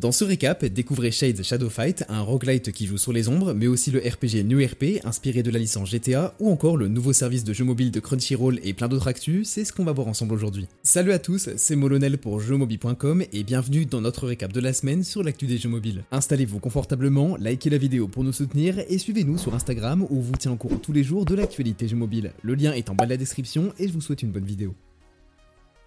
Dans ce récap, découvrez Shades Shadow Fight, un roguelite qui joue sur les ombres, mais aussi le RPG New RP, inspiré de la licence GTA, ou encore le nouveau service de jeux mobile de Crunchyroll et plein d'autres actus, c'est ce qu'on va voir ensemble aujourd'hui. Salut à tous, c'est Molonel pour jeuxmobile.com et bienvenue dans notre récap de la semaine sur l'actu des jeux mobiles. Installez-vous confortablement, likez la vidéo pour nous soutenir et suivez-nous sur Instagram où vous tient au courant tous les jours de l'actualité jeux mobile. Le lien est en bas de la description et je vous souhaite une bonne vidéo.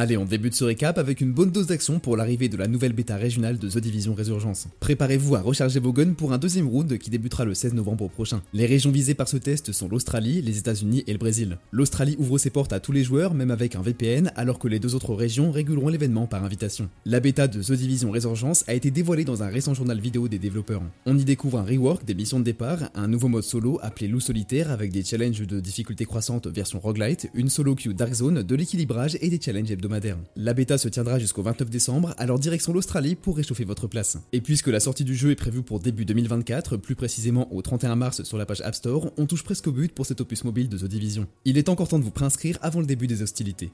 Allez, on débute ce récap avec une bonne dose d'action pour l'arrivée de la nouvelle bêta régionale de The Division Resurgence. Préparez-vous à recharger vos guns pour un deuxième round qui débutera le 16 novembre prochain. Les régions visées par ce test sont l'Australie, les États-Unis et le Brésil. L'Australie ouvre ses portes à tous les joueurs, même avec un VPN, alors que les deux autres régions réguleront l'événement par invitation. La bêta de The Division Resurgence a été dévoilée dans un récent journal vidéo des développeurs. On y découvre un rework des missions de départ, un nouveau mode solo appelé Loup Solitaire avec des challenges de difficulté croissante version roguelite, une solo queue Dark Zone, de l'équilibrage et des challenges hebdomadaires. La bêta se tiendra jusqu'au 29 décembre, alors direction l'Australie pour réchauffer votre place. Et puisque la sortie du jeu est prévue pour début 2024, plus précisément au 31 mars sur la page App Store, on touche presque au but pour cet opus mobile de The Division. Il est encore temps de vous préinscrire avant le début des hostilités.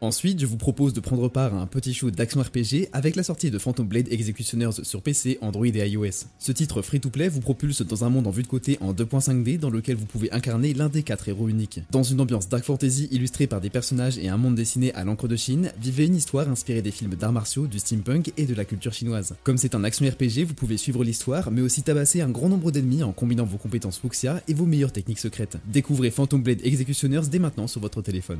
Ensuite, je vous propose de prendre part à un petit show d'action RPG avec la sortie de Phantom Blade Executioners sur PC, Android et iOS. Ce titre free-to-play vous propulse dans un monde en vue de côté en 2.5D dans lequel vous pouvez incarner l'un des quatre héros uniques. Dans une ambiance dark fantasy illustrée par des personnages et un monde dessiné à l'encre de Chine, vivez une histoire inspirée des films d'arts martiaux, du steampunk et de la culture chinoise. Comme c'est un action RPG, vous pouvez suivre l'histoire mais aussi tabasser un grand nombre d'ennemis en combinant vos compétences Fuxia et vos meilleures techniques secrètes. Découvrez Phantom Blade Executioners dès maintenant sur votre téléphone.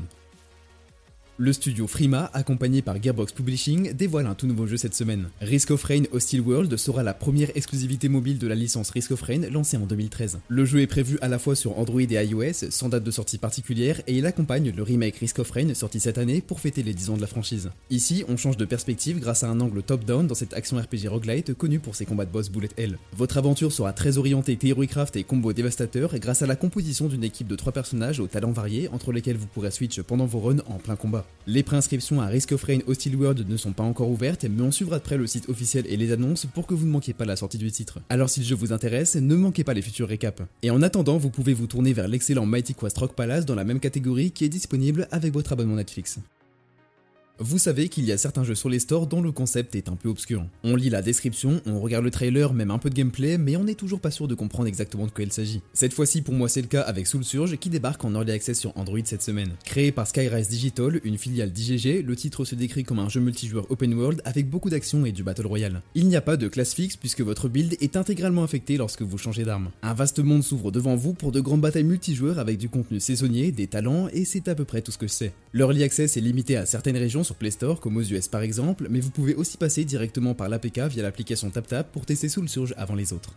Le studio Frima, accompagné par Gearbox Publishing, dévoile un tout nouveau jeu cette semaine. Risk of Rain Hostile World sera la première exclusivité mobile de la licence Risk of Rain lancée en 2013. Le jeu est prévu à la fois sur Android et iOS, sans date de sortie particulière, et il accompagne le remake Risk of Rain sorti cette année pour fêter les 10 ans de la franchise. Ici, on change de perspective grâce à un angle top-down dans cette action RPG roguelite connue pour ses combats de boss bullet hell. Votre aventure sera très orientée Theorycraft et combo dévastateur grâce à la composition d'une équipe de 3 personnages aux talents variés entre lesquels vous pourrez switch pendant vos runs en plein combat. Les préinscriptions à Risk of Rain Hostile World ne sont pas encore ouvertes, mais on suivra de près le site officiel et les annonces pour que vous ne manquiez pas la sortie du titre. Alors si le jeu vous intéresse, ne manquez pas les futurs récaps. Et en attendant, vous pouvez vous tourner vers l'excellent Mighty Quest Rock Palace dans la même catégorie qui est disponible avec votre abonnement Netflix. Vous savez qu'il y a certains jeux sur les stores dont le concept est un peu obscur. On lit la description, on regarde le trailer, même un peu de gameplay, mais on n'est toujours pas sûr de comprendre exactement de quoi il s'agit. Cette fois-ci, pour moi, c'est le cas avec Soul Surge qui débarque en early access sur Android cette semaine. Créé par Skyrise Digital, une filiale d'IGG, le titre se décrit comme un jeu multijoueur open world avec beaucoup d'action et du battle royale. Il n'y a pas de classe fixe puisque votre build est intégralement affecté lorsque vous changez d'arme. Un vaste monde s'ouvre devant vous pour de grandes batailles multijoueurs avec du contenu saisonnier, des talents, et c'est à peu près tout ce que sais. L'early access est limité à certaines régions sur Play Store comme aux US par exemple, mais vous pouvez aussi passer directement par l'APK via l'application TapTap pour tester Soul Surge avant les autres.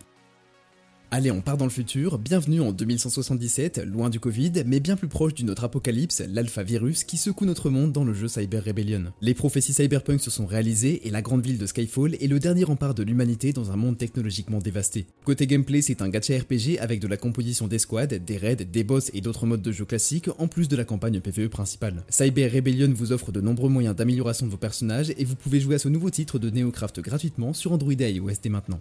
Allez, on part dans le futur, bienvenue en 2177, loin du Covid, mais bien plus proche d'une autre apocalypse, l'alpha virus qui secoue notre monde dans le jeu Cyber Rebellion. Les prophéties cyberpunk se sont réalisées et la grande ville de Skyfall est le dernier rempart de l'humanité dans un monde technologiquement dévasté. Côté gameplay, c'est un gacha RPG avec de la composition des squads, des raids, des boss et d'autres modes de jeu classiques, en plus de la campagne PvE principale. Cyber Rebellion vous offre de nombreux moyens d'amélioration de vos personnages et vous pouvez jouer à ce nouveau titre de Neocraft gratuitement sur Android et iOS dès maintenant.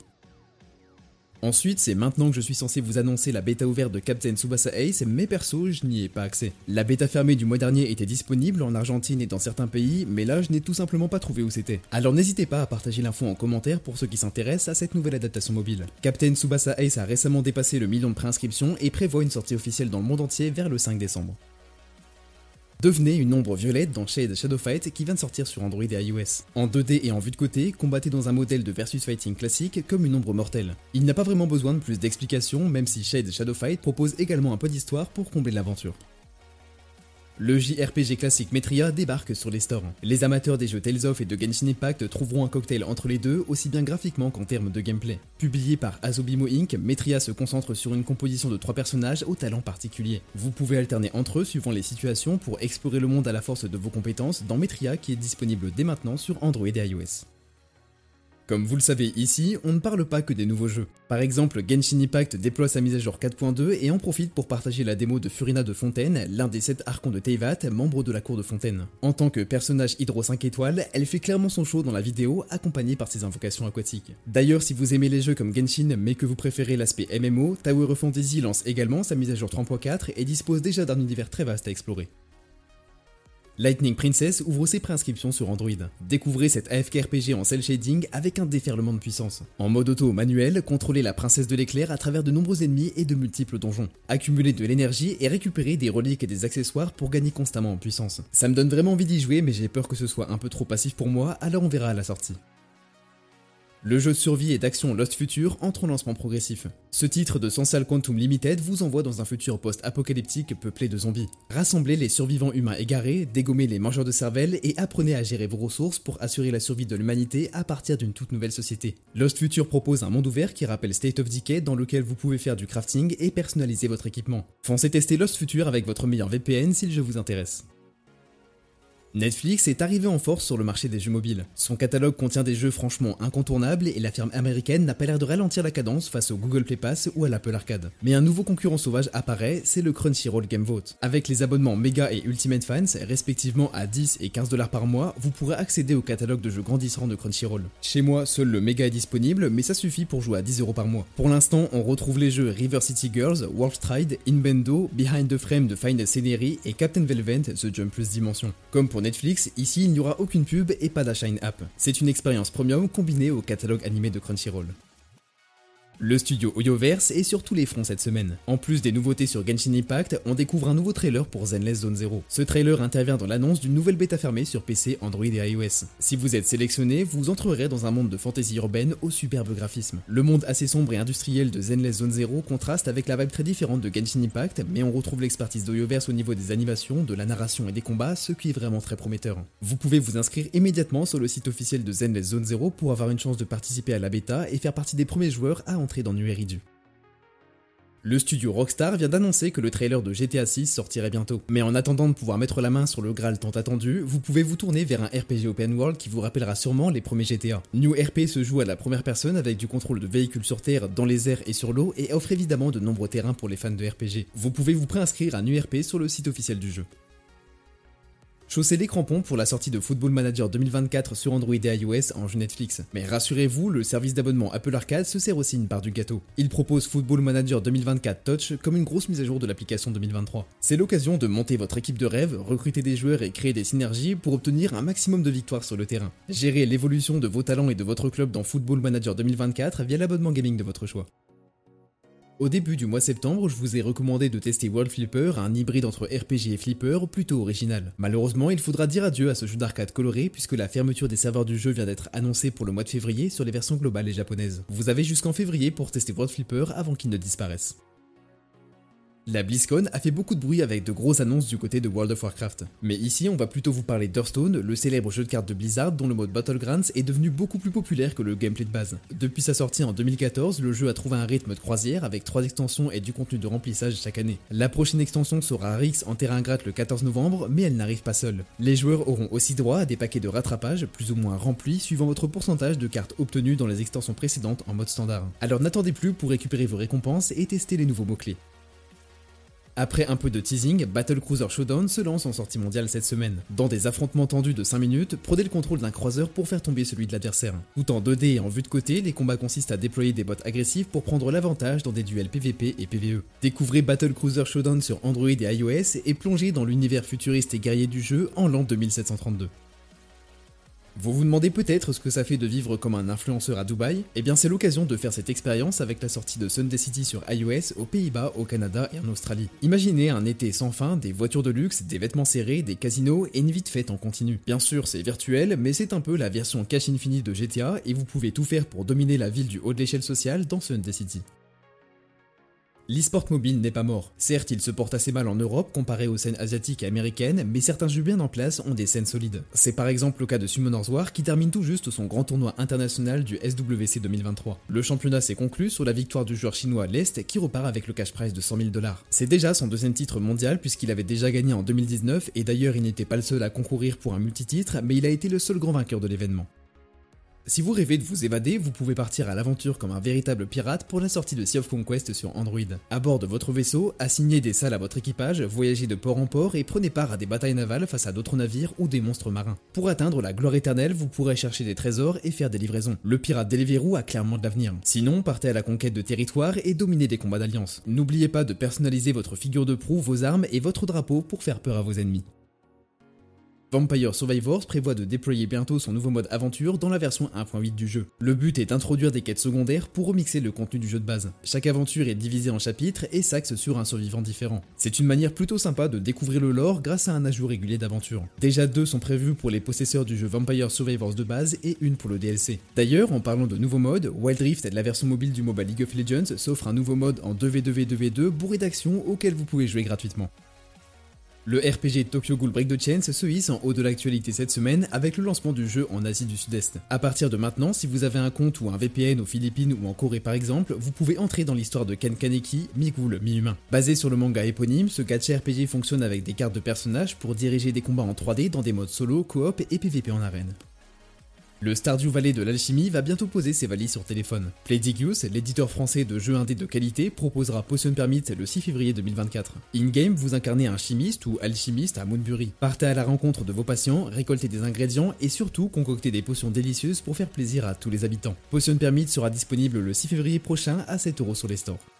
Ensuite, c'est maintenant que je suis censé vous annoncer la bêta ouverte de Captain Tsubasa Ace, mais perso, je n'y ai pas accès. La bêta fermée du mois dernier était disponible en Argentine et dans certains pays, mais là, je n'ai tout simplement pas trouvé où c'était. Alors n'hésitez pas à partager l'info en commentaire pour ceux qui s'intéressent à cette nouvelle adaptation mobile. Captain Tsubasa Ace a récemment dépassé le million de préinscriptions et prévoit une sortie officielle dans le monde entier vers le 5 décembre. Devenez une ombre violette dans Shade Shadow Fight qui vient de sortir sur Android et iOS. En 2D et en vue de côté, combattez dans un modèle de versus fighting classique comme une ombre mortelle. Il n'y a pas vraiment besoin de plus d'explications, même si Shade Shadow Fight propose également un peu d'histoire pour combler l'aventure. Le JRPG classique Metria débarque sur les stores. Les amateurs des jeux Tales of et de Genshin Impact trouveront un cocktail entre les deux, aussi bien graphiquement qu'en termes de gameplay. Publié par Azobimo Inc., Metria se concentre sur une composition de trois personnages au talent particulier. Vous pouvez alterner entre eux suivant les situations pour explorer le monde à la force de vos compétences dans Metria qui est disponible dès maintenant sur Android et iOS. Comme vous le savez ici, on ne parle pas que des nouveaux jeux. Par exemple, Genshin Impact déploie sa mise à jour 4.2 et en profite pour partager la démo de Furina de Fontaine, l'un des 7 archons de Teyvat, membre de la cour de Fontaine. En tant que personnage hydro 5 étoiles, elle fait clairement son show dans la vidéo, accompagnée par ses invocations aquatiques. D'ailleurs, si vous aimez les jeux comme Genshin mais que vous préférez l'aspect MMO, Tower of Fantasy lance également sa mise à jour 3.4 et dispose déjà d'un univers très vaste à explorer. Lightning Princess ouvre ses préinscriptions sur Android. Découvrez cet AFK RPG en cel shading avec un déferlement de puissance. En mode auto manuel, contrôlez la princesse de l'éclair à travers de nombreux ennemis et de multiples donjons. Accumulez de l'énergie et récupérez des reliques et des accessoires pour gagner constamment en puissance. Ça me donne vraiment envie d'y jouer mais j'ai peur que ce soit un peu trop passif pour moi, alors on verra à la sortie. Le jeu de survie et d'action Lost Future entre en lancement progressif. Ce titre de Sensal Quantum Limited vous envoie dans un futur post-apocalyptique peuplé de zombies. Rassemblez les survivants humains égarés, dégommez les mangeurs de cervelle et apprenez à gérer vos ressources pour assurer la survie de l'humanité à partir d'une toute nouvelle société. Lost Future propose un monde ouvert qui rappelle State of Decay dans lequel vous pouvez faire du crafting et personnaliser votre équipement. Foncez tester Lost Future avec votre meilleur VPN si jeu vous intéresse. Netflix est arrivé en force sur le marché des jeux mobiles. Son catalogue contient des jeux franchement incontournables et la firme américaine n'a pas l'air de ralentir la cadence face au Google Play Pass ou à l'Apple Arcade. Mais un nouveau concurrent sauvage apparaît, c'est le Crunchyroll Game Vote. Avec les abonnements Mega et Ultimate Fans, respectivement à 10 et 15 dollars par mois, vous pourrez accéder au catalogue de jeux grandissants de Crunchyroll. Chez moi, seul le Mega est disponible, mais ça suffit pour jouer à 10 euros par mois. Pour l'instant, on retrouve les jeux River City Girls, World Stride, Inbendo, Behind the Frame de Final Scenery et Captain Velvet The Jump Plus Dimension. Comme Netflix, ici il n'y aura aucune pub et pas d'achat in-app. C'est une expérience premium combinée au catalogue animé de Crunchyroll. Le studio Oyoverse est sur tous les fronts cette semaine. En plus des nouveautés sur Genshin Impact, on découvre un nouveau trailer pour Zenless Zone Zero. Ce trailer intervient dans l'annonce d'une nouvelle bêta fermée sur PC, Android et iOS. Si vous êtes sélectionné, vous entrerez dans un monde de fantasy urbaine au superbe graphisme. Le monde assez sombre et industriel de Zenless Zone Zero contraste avec la vibe très différente de Genshin Impact, mais on retrouve l'expertise d'Oyoverse au niveau des animations, de la narration et des combats, ce qui est vraiment très prometteur. Vous pouvez vous inscrire immédiatement sur le site officiel de Zenless Zone Zero pour avoir une chance de participer à la bêta et faire partie des premiers joueurs à entrer dans Nueridu. Le studio Rockstar vient d'annoncer que le trailer de GTA 6 sortirait bientôt. Mais en attendant de pouvoir mettre la main sur le Graal tant attendu, vous pouvez vous tourner vers un RPG open world qui vous rappellera sûrement les premiers GTA. New RP se joue à la première personne avec du contrôle de véhicules sur terre, dans les airs et sur l'eau et offre évidemment de nombreux terrains pour les fans de RPG. Vous pouvez vous préinscrire à New sur le site officiel du jeu. Chaussez les crampons pour la sortie de Football Manager 2024 sur Android et iOS en jeu Netflix. Mais rassurez-vous, le service d'abonnement Apple Arcade se sert aussi une part du gâteau. Il propose Football Manager 2024 Touch comme une grosse mise à jour de l'application 2023. C'est l'occasion de monter votre équipe de rêve, recruter des joueurs et créer des synergies pour obtenir un maximum de victoires sur le terrain. Gérez l'évolution de vos talents et de votre club dans Football Manager 2024 via l'abonnement gaming de votre choix. Au début du mois septembre, je vous ai recommandé de tester World Flipper, un hybride entre RPG et Flipper plutôt original. Malheureusement, il faudra dire adieu à ce jeu d'arcade coloré puisque la fermeture des serveurs du jeu vient d'être annoncée pour le mois de février sur les versions globales et japonaises. Vous avez jusqu'en février pour tester World Flipper avant qu'il ne disparaisse. La BlizzCon a fait beaucoup de bruit avec de grosses annonces du côté de World of Warcraft. Mais ici, on va plutôt vous parler d'Hearthstone, le célèbre jeu de cartes de Blizzard dont le mode Battlegrounds est devenu beaucoup plus populaire que le gameplay de base. Depuis sa sortie en 2014, le jeu a trouvé un rythme de croisière avec 3 extensions et du contenu de remplissage chaque année. La prochaine extension sera Rix en terrain gratte le 14 novembre, mais elle n'arrive pas seule. Les joueurs auront aussi droit à des paquets de rattrapage plus ou moins remplis suivant votre pourcentage de cartes obtenues dans les extensions précédentes en mode standard. Alors n'attendez plus pour récupérer vos récompenses et tester les nouveaux mots-clés. Après un peu de teasing, Battle Cruiser Showdown se lance en sortie mondiale cette semaine. Dans des affrontements tendus de 5 minutes, prenez le contrôle d'un croiseur pour faire tomber celui de l'adversaire. Tout en 2D et en vue de côté, les combats consistent à déployer des bots agressifs pour prendre l'avantage dans des duels PVP et PVE. Découvrez Battle Cruiser Showdown sur Android et iOS et plongez dans l'univers futuriste et guerrier du jeu en l'an 2732. Vous vous demandez peut-être ce que ça fait de vivre comme un influenceur à Dubaï? Eh bien c'est l'occasion de faire cette expérience avec la sortie de Sunday City sur iOS aux Pays-Bas, au Canada et en Australie. Imaginez un été sans fin, des voitures de luxe, des vêtements serrés, des casinos et une vie de fête en continu. Bien sûr c'est virtuel, mais c'est un peu la version cash infinite de GTA et vous pouvez tout faire pour dominer la ville du haut de l'échelle sociale dans Sunday City. L'e-sport mobile n'est pas mort. Certes, il se porte assez mal en Europe comparé aux scènes asiatiques et américaines, mais certains jeux bien en place ont des scènes solides. C'est par exemple le cas de Summoner's War qui termine tout juste son grand tournoi international du SWC 2023. Le championnat s'est conclu sur la victoire du joueur chinois Lest qui repart avec le cash prize de 100 000 dollars. C'est déjà son deuxième titre mondial puisqu'il avait déjà gagné en 2019 et d'ailleurs il n'était pas le seul à concourir pour un multititre, mais il a été le seul grand vainqueur de l'événement. Si vous rêvez de vous évader, vous pouvez partir à l'aventure comme un véritable pirate pour la sortie de Sea of Conquest sur Android. À bord de votre vaisseau, assignez des salles à votre équipage, voyagez de port en port et prenez part à des batailles navales face à d'autres navires ou des monstres marins. Pour atteindre la gloire éternelle, vous pourrez chercher des trésors et faire des livraisons. Le pirate Deliveroo a clairement de l'avenir. Sinon, partez à la conquête de territoires et dominez des combats d'alliance. N'oubliez pas de personnaliser votre figure de proue, vos armes et votre drapeau pour faire peur à vos ennemis. Vampire Survivors prévoit de déployer bientôt son nouveau mode aventure dans la version 1.8 du jeu. Le but est d'introduire des quêtes secondaires pour remixer le contenu du jeu de base. Chaque aventure est divisée en chapitres et s'axe sur un survivant différent. C'est une manière plutôt sympa de découvrir le lore grâce à un ajout régulier d'aventure. Déjà deux sont prévus pour les possesseurs du jeu Vampire Survivors de base et une pour le DLC. D'ailleurs, en parlant de nouveaux modes, Wild Rift, la version mobile du MOBA League of Legends, s'offre un nouveau mode en 2v2v2v2 bourré d'action auquel vous pouvez jouer gratuitement. Le RPG Tokyo Ghoul Break the Chains se hisse en haut de l'actualité cette semaine avec le lancement du jeu en Asie du Sud-Est. A partir de maintenant, si vous avez un compte ou un VPN aux Philippines ou en Corée par exemple, vous pouvez entrer dans l'histoire de Ken Kaneki, mi-ghoul, mi-humain. Basé sur le manga éponyme, ce gacha RPG fonctionne avec des cartes de personnages pour diriger des combats en 3D dans des modes solo, coop et PVP en arène. Le Stardew Valley de l'alchimie va bientôt poser ses valises sur téléphone. Playdigious, l'éditeur français de jeux indés de qualité, proposera Potion Permit le 6 février 2024. In-game, vous incarnez un chimiste ou alchimiste à Moonbury. Partez à la rencontre de vos patients, récoltez des ingrédients et surtout concoctez des potions délicieuses pour faire plaisir à tous les habitants. Potion Permit sera disponible le 6 février prochain à 7€ sur les stores.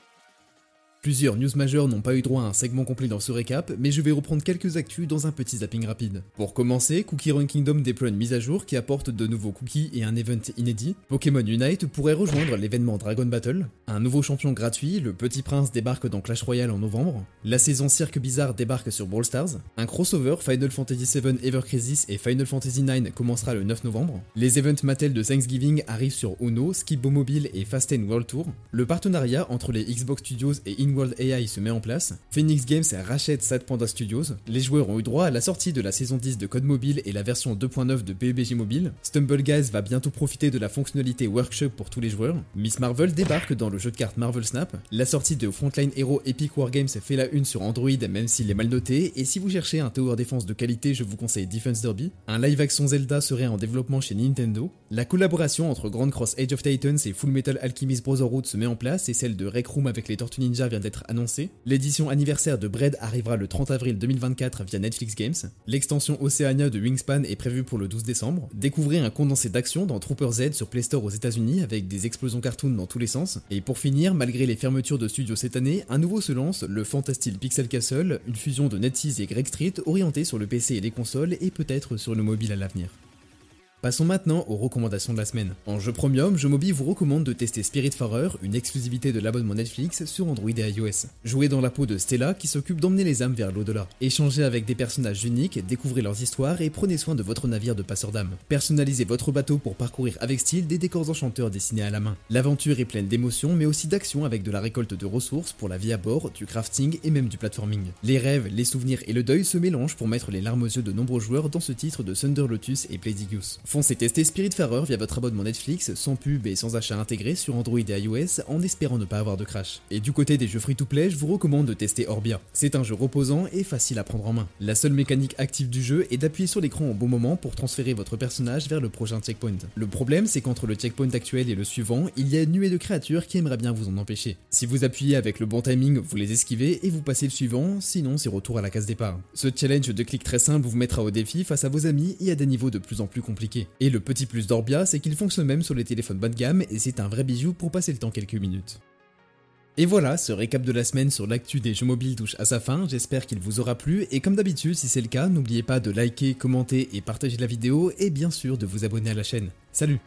Plusieurs news majeures n'ont pas eu droit à un segment complet dans ce récap, mais je vais reprendre quelques actus dans un petit zapping rapide. Pour commencer, Cookie Run Kingdom déploie une mise à jour qui apporte de nouveaux cookies et un event inédit. Pokémon Unite pourrait rejoindre l'événement Dragon Battle. Un nouveau champion gratuit, le Petit Prince débarque dans Clash Royale en novembre. La saison Cirque Bizarre débarque sur Brawl Stars. Un crossover Final Fantasy VII Ever Crisis et Final Fantasy IX commencera le 9 novembre. Les events Mattel de Thanksgiving arrivent sur Uno, Skip Mobile et Fast World Tour. Le partenariat entre les Xbox Studios et World AI se met en place, Phoenix Games rachète Sad Panda Studios, les joueurs ont eu droit à la sortie de la saison 10 de Code Mobile et la version 2.9 de PUBG Mobile, Stumble Guys va bientôt profiter de la fonctionnalité Workshop pour tous les joueurs, Miss Marvel débarque dans le jeu de cartes Marvel Snap, la sortie de Frontline Hero Epic War Games fait la une sur Android même s'il est mal noté, et si vous cherchez un tower défense de qualité, je vous conseille Defense Derby, un live action Zelda serait en développement chez Nintendo, la collaboration entre Grand Cross Age of Titans et Full Metal Alchemist Brotherhood se met en place et celle de Rec Room avec les Tortues Ninja vient d'être annoncée L'édition anniversaire de Bread arrivera le 30 avril 2024 via Netflix Games. L'extension Oceania de Wingspan est prévue pour le 12 décembre. Découvrez un condensé d'action dans Trooper Z sur Play Store aux États-Unis avec des explosions cartoon dans tous les sens. Et pour finir, malgré les fermetures de studios cette année, un nouveau se lance, le Fantastil Pixel Castle, une fusion de NetEase et Greg Street orientée sur le PC et les consoles et peut-être sur le mobile à l'avenir. Passons maintenant aux recommandations de la semaine. En jeu premium, Mobi vous recommande de tester Spiritfarer, une exclusivité de l'abonnement Netflix sur Android et iOS. Jouez dans la peau de Stella qui s'occupe d'emmener les âmes vers l'au-delà. Échangez avec des personnages uniques, découvrez leurs histoires et prenez soin de votre navire de passeur d'âme. Personnalisez votre bateau pour parcourir avec style des décors enchanteurs dessinés à la main. L'aventure est pleine d'émotions mais aussi d'action avec de la récolte de ressources pour la vie à bord, du crafting et même du platforming. Les rêves, les souvenirs et le deuil se mélangent pour mettre les larmes aux yeux de nombreux joueurs dans ce titre de Thunder Lotus et Playdigious. Foncez tester Spiritfarer via votre abonnement Netflix, sans pub et sans achat intégré sur Android et iOS, en espérant ne pas avoir de crash. Et du côté des jeux free-to-play, je vous recommande de tester Orbia. C'est un jeu reposant et facile à prendre en main. La seule mécanique active du jeu est d'appuyer sur l'écran au bon moment pour transférer votre personnage vers le prochain checkpoint. Le problème, c'est qu'entre le checkpoint actuel et le suivant, il y a une nuée de créatures qui aimeraient bien vous en empêcher. Si vous appuyez avec le bon timing, vous les esquivez et vous passez le suivant, sinon c'est retour à la case départ. Ce challenge de clic très simple vous mettra au défi face à vos amis et à des niveaux de plus en plus compliqués. Et le petit plus d'Orbia, c'est qu'il fonctionne même sur les téléphones bas de gamme et c'est un vrai bijou pour passer le temps quelques minutes. Et voilà, ce récap de la semaine sur l'actu des jeux mobiles touche à sa fin, j'espère qu'il vous aura plu, et comme d'habitude, si c'est le cas, n'oubliez pas de liker, commenter et partager la vidéo, et bien sûr de vous abonner à la chaîne. Salut